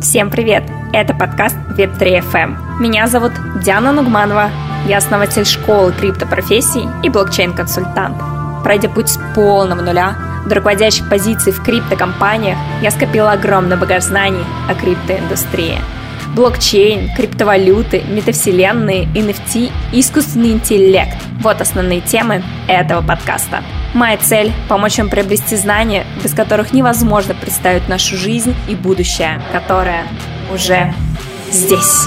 Всем привет! Это подкаст Web3 FM. Меня зовут Диана Нугманова. Я основатель школы криптопрофессий и блокчейн-консультант. Пройдя путь с полного нуля до руководящих позиций в криптокомпаниях, я скопила огромный багаж знаний о криптоиндустрии. Блокчейн, криптовалюты, метавселенные, NFT и искусственный интеллект – вот основные темы этого подкаста. Моя цель – помочь вам приобрести знания, без которых невозможно представить нашу жизнь и будущее, которое уже здесь.